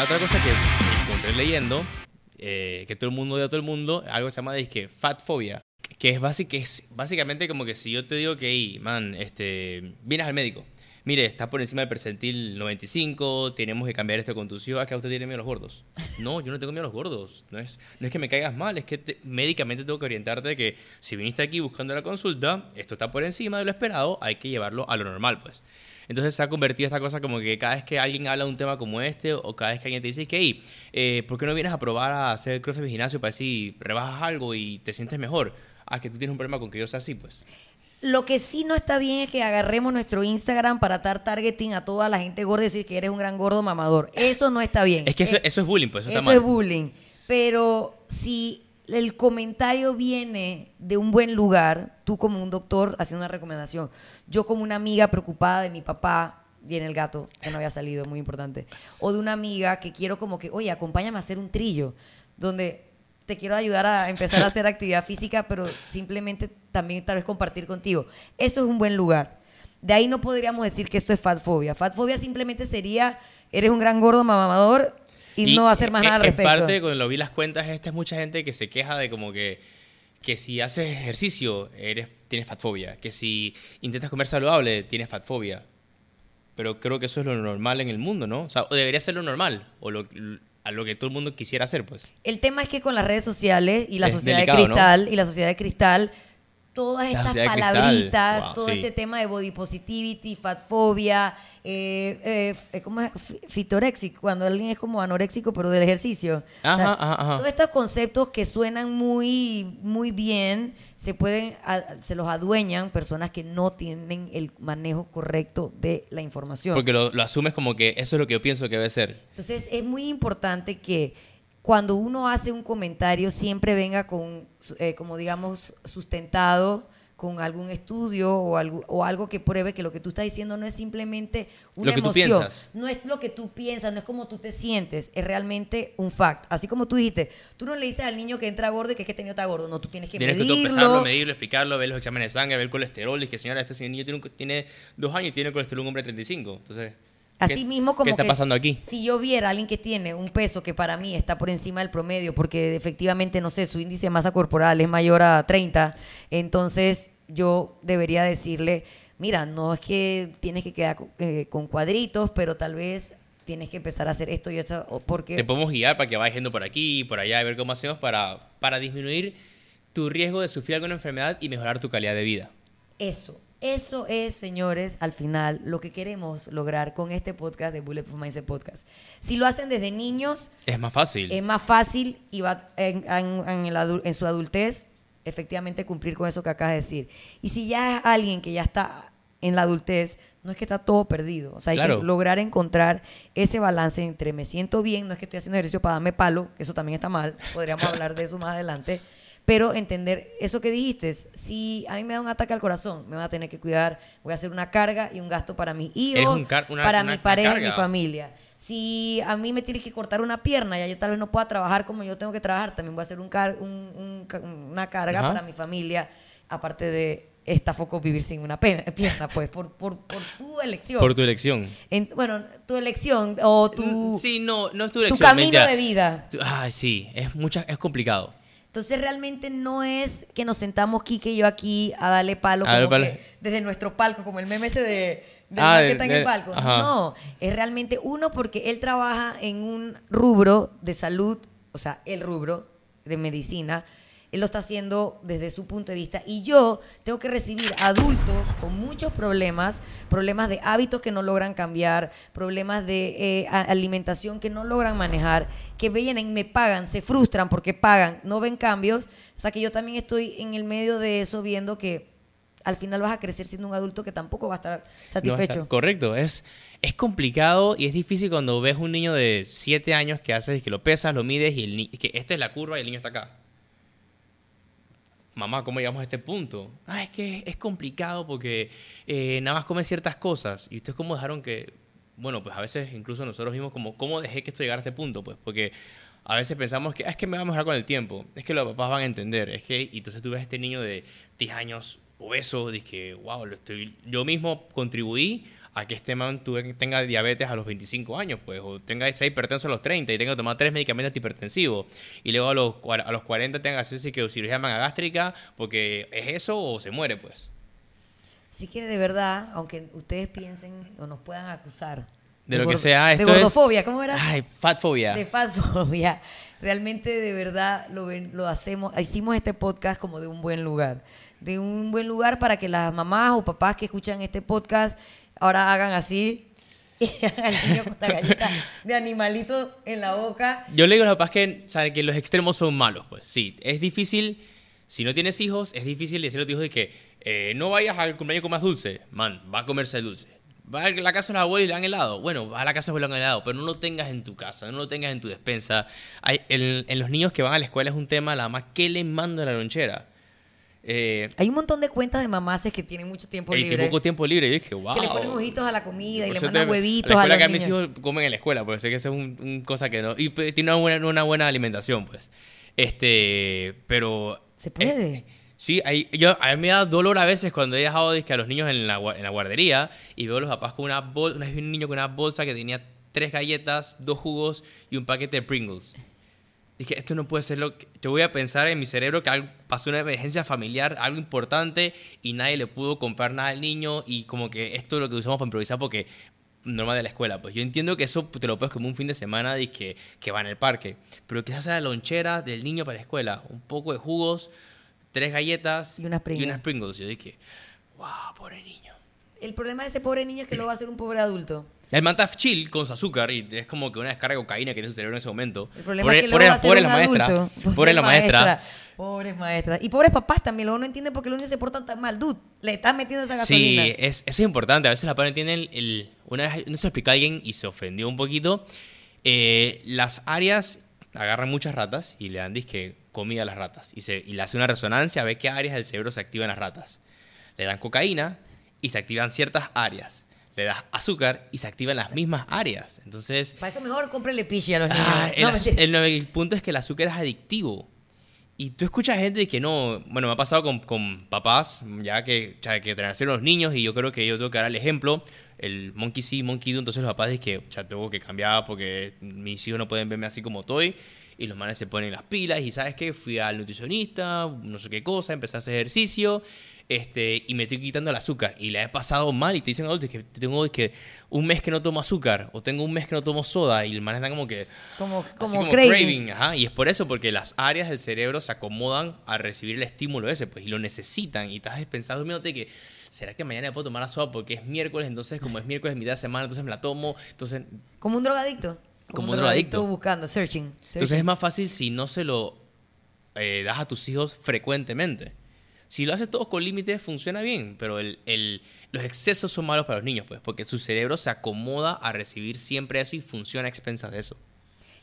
la otra cosa que encontré leyendo, eh, que todo el mundo a todo el mundo, algo que se llama disque fatfobia, que es, que es básicamente como que si yo te digo que, hey, man, este, vienes al médico, mire, está por encima del percentil 95, tenemos que cambiar esto con tu ciudad, que usted tiene miedo a los gordos. No, yo no tengo miedo a los gordos. No es, no es que me caigas mal, es que te- médicamente tengo que orientarte de que si viniste aquí buscando la consulta, esto está por encima de lo esperado, hay que llevarlo a lo normal, pues. Entonces se ha convertido esta cosa como que cada vez que alguien habla de un tema como este o cada vez que alguien te dice que, hey, eh, ¿por qué no vienes a probar a hacer crossfit en gimnasio para si rebajas algo y te sientes mejor? Ah, que tú tienes un problema con que yo sea así, pues. Lo que sí no está bien es que agarremos nuestro Instagram para dar targeting a toda la gente gorda y decir que eres un gran gordo mamador. Eso no está bien. Es que eso, Eh, eso es bullying, pues eso, Eso está mal. es bullying. Pero si el comentario viene de un buen lugar, tú como un doctor haciendo una recomendación, yo como una amiga preocupada de mi papá, viene el gato, que no había salido, muy importante, o de una amiga que quiero como que, oye, acompáñame a hacer un trillo, donde te quiero ayudar a empezar a hacer actividad física, pero simplemente también tal vez compartir contigo. Eso es un buen lugar. De ahí no podríamos decir que esto es fatfobia. Fatfobia simplemente sería, eres un gran gordo mamador y, no hacer más en- nada al en respecto. parte, cuando lo vi las cuentas, esta es mucha gente que se queja de como que, que si haces ejercicio, eres, tienes fatfobia. Que si intentas comer saludable, tienes fatfobia. Pero creo que eso es lo normal en el mundo, ¿no? O sea, o debería ser lo normal, o lo, a lo que todo el mundo quisiera hacer, pues. El tema es que con las redes sociales y la Es sociedad delicado, de ¿no? cristal y la sociedad de cristal, todas estas palabritas, wow, todo sí. este tema de body positivity, fatfobia, eh, eh, ¿cómo es? Fi- Fitorexic, cuando alguien es como anoréxico pero del ejercicio. O sea, Ajá, ajá, ajá. Todos estos conceptos que suenan muy, muy bien, se pueden, a- se los adueñan personas que no tienen el manejo correcto de la información. Porque lo, lo asumes como que eso es lo que yo pienso que debe ser. Entonces es muy importante que cuando uno hace un comentario siempre venga con, eh, como digamos, sustentado con algún estudio o algo, o algo que pruebe que lo que tú estás diciendo no es simplemente una Lo que tú emoción. piensas. No es lo que tú piensas, no es como tú te sientes, es realmente un fact. Así como tú dijiste, tú no le dices al niño que entra gordo y que es que este niño está gordo, no, tú tienes que Tienes que medirlo. todo pesarlo, medirlo, explicarlo, ver los exámenes de sangre, ver el colesterol. Y que, señora, este niño tiene, un- tiene dos años y tiene colesterol un hombre de 35. Entonces, ¿qué- Así mismo como ¿qué está que pasando si- aquí? Si yo viera a alguien que tiene un peso que para mí está por encima del promedio, porque efectivamente, no sé, su índice de masa corporal es mayor a 30, entonces yo debería decirle, mira, no es que tienes que quedar eh, con cuadritos, pero tal vez tienes que empezar a hacer esto y esto, porque... Te podemos guiar para que vayas yendo por aquí y por allá a ver cómo hacemos para, para disminuir tu riesgo de sufrir alguna enfermedad y mejorar tu calidad de vida. Eso, eso es, señores, al final lo que queremos lograr con este podcast de Bulletproof Mindset Podcast. Si lo hacen desde niños, Es más fácil. es más fácil y va en, en- en el adu- en su adultez efectivamente cumplir con eso que acabas de decir. Y si ya es alguien que ya está en la adultez, no es que está todo perdido. O sea, hay Claro. que lograr encontrar ese balance entre me siento bien, no es que estoy haciendo ejercicio para darme palo, que eso también está mal, podríamos hablar de eso más adelante, pero entender eso que dijiste, si a mí me da un ataque al corazón, me voy a tener que cuidar, voy a hacer una carga y un gasto para mis hijos, un car- una- para una- mi una pareja y mi familia. Si a mí me tiene que cortar una pierna, ya yo tal vez no pueda trabajar como yo tengo que trabajar, también voy a hacer un car- un- una carga Ajá. para mi familia, aparte de esta foco vivir sin una pena- pierna, pues, por, por, por tu elección. Por tu elección. En- bueno, tu elección o tu, Sí, no, no es tu tu elección. camino mentira. de vida. Tu- Ay, sí, es, mucha, es complicado. Entonces realmente no es que nos sentamos Kike y yo aquí a darle palo, A como palo. que desde nuestro palco, como el meme ese de, del Ah, está en el palco. ajá. No, es realmente uno porque él trabaja en un rubro de salud, o sea, el rubro de medicina. Él lo está haciendo desde su punto de vista y yo tengo que recibir adultos con muchos problemas, problemas de hábitos que no logran cambiar, problemas de eh, alimentación que no logran manejar, que vienen, me pagan, se frustran porque pagan, no ven cambios. O sea que yo también estoy en el medio de eso viendo que al final vas a crecer siendo un adulto que tampoco va a estar No va a satisfecho. estar- correcto, es, es complicado y es difícil cuando ves un niño de 7 años que haces que lo pesas, lo mides y el que esta es la curva y el niño está acá. Mamá, ¿cómo llegamos a este punto? Ah, es que es complicado porque eh, nada más come ciertas cosas. ¿Y ustedes cómo dejaron que.? Bueno, pues a veces incluso nosotros mismos, como, ¿cómo dejé que esto llegara a este punto? Pues porque a veces pensamos que "Ah, es que me va a mejorar con el tiempo, es que los papás van a entender, es que. Y entonces tú ves a este niño de 10 años obeso, dices que, wow, lo estoy, yo mismo contribuí a que este man tuve- tenga diabetes a los 25 años, pues, o tenga sea hipertenso a los 30 y tenga que tomar tres medicamentos antihipertensivos, y luego a los, a los 40 tenga que hacerse que cirugía managástrica, porque es eso o se muere, pues. Así que de verdad, aunque ustedes piensen o nos puedan acusar De lo que sea, de esto es- gordofobia, ¿cómo era? Ay, fatfobia. de fatfobia. Realmente de verdad lo, ven- lo hacemos, hicimos este podcast como de un buen lugar. De un buen lugar para que las mamás o papás que escuchan este podcast ahora hagan así y hagan al niño con la galleta de animalito en la boca. Yo le digo a los papás que, saben que los extremos son malos, pues sí, es difícil, si no tienes hijos, es difícil decirle a tus hijos de que eh, no vayas al cumpleaños con más dulce, man, va a comerse el dulce. Va a la casa de los abuelos y le dan helado. Bueno, va a la casa de y le dan helado, pero no lo tengas en tu casa, no lo tengas en tu despensa. Hay, en, los niños que van a la escuela es un tema, la mamá, ¿qué le manda la lonchera? Eh, Hay un montón de cuentas de mamaces que tienen mucho tiempo y libre. poco tiempo libre. Y dije, wow. Que le ponen ojitos a la comida y le mandan te- huevitos la a escuela los que mis hijos comen en la escuela, pues sé que eso es un, un cosa que no. Y tiene una buena, una buena alimentación, pues. Este, pero. ¿Se puede? eh, sí, hay, yo, a mí me da dolor a veces cuando he dejado a los niños en la, en la guardería y veo a los papás con una bolsa. Una vez vi un niño con una bolsa que tenía tres galletas, dos jugos y un paquete de Pringles. Dije, esto no puede ser lo que... Yo voy a pensar en mi cerebro que algo, pasó una emergencia familiar, algo importante, y nadie le pudo comprar nada al niño, y como que esto es lo que usamos para improvisar porque normal de la escuela. Pues yo entiendo que eso te lo puedes como un fin de semana y que, que va en el parque, pero quizás sea la lonchera del niño para la escuela, un poco de jugos, tres galletas Y unas Pringles. Y unas Pringles. Yo dije, wow, pobre niño. El problema de ese pobre niño es que lo va a hacer un pobre adulto. El manta chill con su azúcar y es como que una descarga de cocaína que tiene su cerebro en ese momento. El problema Pobre- es que pobre- va a pobre la maestra. adulto. Pobre la maestra. Pobres maestras. Y pobres papás también. Luego no entienden por qué los niños se portan tan mal. Dude, le estás metiendo esa gasolina. Sí, es, eso es importante. A veces la padres entienden el, una vez no se explicó a alguien y se ofendió un poquito. Eh, las áreas agarran muchas ratas y le dan disque comida a las ratas. Y, se, y le hace una resonancia a ver qué áreas del cerebro se activan las ratas. Le dan cocaína y se activan ciertas áreas. Le das azúcar y se activan las mismas áreas. Entonces, Para eso mejor cómprele pichi a los niños. Ah, el, No, el- el punto es que el azúcar es adictivo. Y tú escuchas gente que no, bueno, me ha pasado con, con papás, ya que, ya que nacieron los niños y yo creo que yo tengo que dar el ejemplo, el monkey sí, monkey do, entonces los papás dicen que ya tengo que cambiar porque mis hijos no pueden verme así como estoy y los manes se ponen las pilas y sabes qué, fui al nutricionista, no sé qué cosa, empecé a hacer ejercicio este, y me estoy quitando el azúcar. Y la he pasado mal y te dicen adultos que tengo que un mes que no tomo azúcar o tengo un mes que no tomo soda y el man está como que Como, como, como craving, ajá, y es por eso, porque las áreas del cerebro se acomodan a recibir el estímulo ese, pues, y lo necesitan, y estás pensando, durmiéndote que, ¿será que mañana puedo tomar la soda porque es miércoles, entonces como es miércoles mitad de semana, entonces me la tomo, entonces, Como un drogadicto. Como un drogadicto. buscando, searching. entonces es más fácil si no se lo eh, das a tus hijos frecuentemente. Si lo haces todos con límites, funciona bien, pero el, el- los excesos son malos para los niños, pues, porque su cerebro se acomoda a recibir siempre eso y funciona a expensas de eso.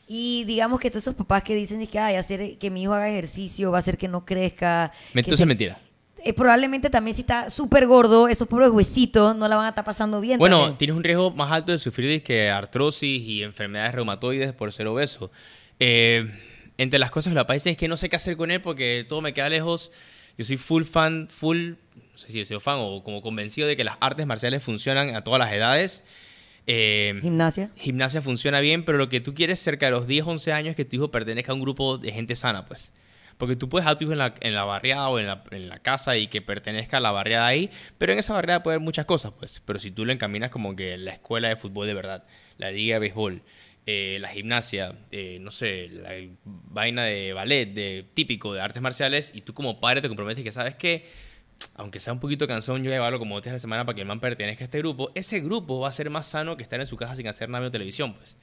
Y digamos que todos esos papás que dicen que, ay, hacer que mi hijo haga ejercicio va a hacer que no crezca. Entonces se- es mentira. Eh, probablemente también si está súper gordo, esos pobres huesitos no la van a estar pasando bien. Bueno, también. tienes un riesgo más alto de sufrir que artrosis y enfermedades reumatoides por ser obeso. Eh, entre las cosas que la país es que no sé qué hacer con él porque todo me queda lejos. Yo soy full fan, full, no sé si soy fan o como convencido de que las artes marciales funcionan a todas las edades. Eh, Gimnasia. gimnasia funciona bien, pero lo que tú quieres cerca de los 10, 11 años es que tu hijo pertenezca a un grupo de gente sana, pues. Porque tú puedes a tu hijo en la, en la barriada o en la, en la casa y que pertenezca a la barriada ahí, pero en esa barriada puede haber muchas cosas, pues. Pero si tú lo encaminas como que la escuela de fútbol de verdad, la liga de béisbol, eh, la gimnasia, eh, no sé, la vaina de ballet, de típico de artes marciales, y tú como padre te comprometes que sabes que aunque sea un poquito cansón, yo llevarlo como días a la semana para que el man pertenezca a este grupo, ese grupo va a ser más sano que estar en su casa sin hacer nada de televisión, pues.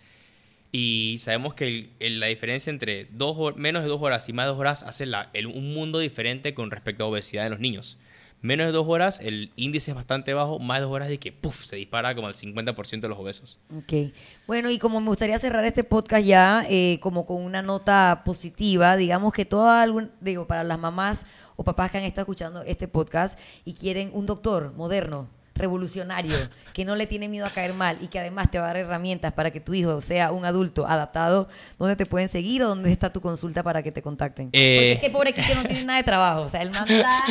Y sabemos que el- la diferencia entre dos menos de dos horas y más de dos horas hace la- el- un mundo diferente con respecto a obesidad de los niños. Menos de dos horas, el índice es bastante bajo, más de dos horas de que puff, se dispara como al 50% de los obesos. Bueno, y como me gustaría cerrar este podcast ya eh, como con una nota positiva, digamos que toda digo, para las mamás o papás que han estado escuchando este podcast y quieren un doctor moderno, revolucionario, que no le tiene miedo a caer mal y que además te va a dar herramientas para que tu hijo sea un adulto adaptado, ¿dónde te pueden seguir o dónde está tu consulta para que te contacten? Eh. Porque es que pobre Kike no tiene nada de trabajo, o sea, él manda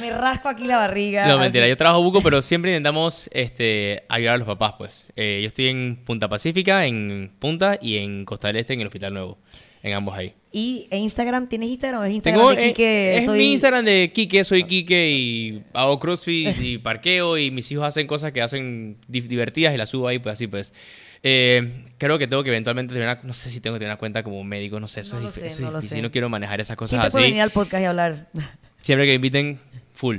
Me rasco aquí la barriga. No, mentira, yo trabajo buco, pero siempre intentamos este, ayudar a los papás, pues. Eh, yo estoy en Punta Pacífica, en Punta, y en Costa del Este, en el Hospital Nuevo. En ambos ahí. ¿Y en Instagram? ¿Tienes Instagram o es Instagram Tengo, de eh, Quique? es Soy- mi Instagram de Kike, soy Kike y hago crossfit y parqueo y mis hijos hacen cosas que hacen di- divertidas y las subo ahí, pues así pues. Eh, creo que tengo que eventualmente tener una, no sé si tengo que tener una cuenta como médico, no sé, eso No es, sé, eso es no difícil, no quiero manejar esas cosas Siempre puedo así. venir al podcast y hablar. Siempre que me inviten, full.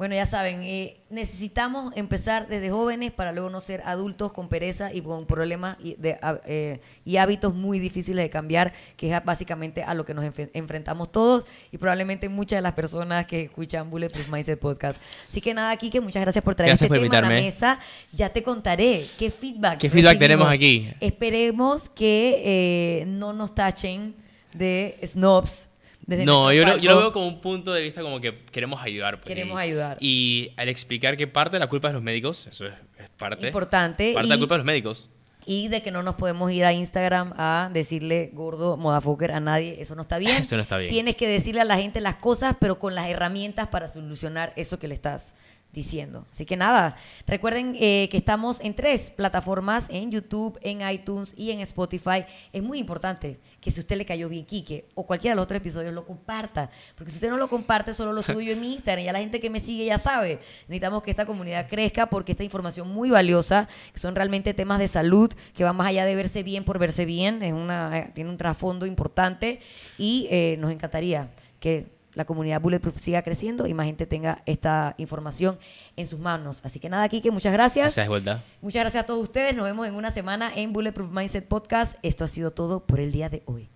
Bueno, ya saben, eh, necesitamos empezar desde jóvenes para luego no ser adultos con pereza y con problemas y, de, a- eh, y hábitos muy difíciles de cambiar, que es básicamente a lo que nos enfe- enfrentamos todos y probablemente muchas de las personas que escuchan Bulletproof Mindset Podcast. Así que nada, Kike, muchas gracias por traer Gracias este por tema a la mesa. Ya te contaré qué feedback ¿Qué feedback tenemos aquí? Esperemos que eh, no nos tachen de snobs. Desde No, yo lo, yo lo veo como un punto de vista como que queremos ayudar. pues, Queremos y- ayudar. Y al explicar que parte de la culpa es de los médicos, eso es, es parte. Importante, Parte de la culpa de los médicos. Y de que no nos podemos ir a Instagram a decirle gordo, modafoker a nadie. Eso no está bien. Eso no está bien. Tienes que decirle a la gente las cosas, pero con las herramientas para solucionar eso que le estás diciendo. Así que nada, recuerden eh, que estamos en tres plataformas, en YouTube, en iTunes y en Spotify. Es muy importante que si usted le cayó bien Quique o cualquiera de los otros episodios lo comparta, porque si usted no lo comparte, solo lo subo yo en mi Instagram. Ya la gente que me sigue ya sabe. Necesitamos que esta comunidad crezca porque esta información muy valiosa, que son realmente temas de salud, que va más allá de verse bien por verse bien, es una, eh, tiene un trasfondo importante y eh, nos encantaría que la comunidad Bulletproof siga creciendo y más gente tenga esta información en sus manos. Así que nada, Kike, muchas gracias. Gracias de vuelta. Muchas gracias a todos ustedes. Nos vemos en una semana en Bulletproof Mindset Podcast. Esto ha sido todo por el día de hoy.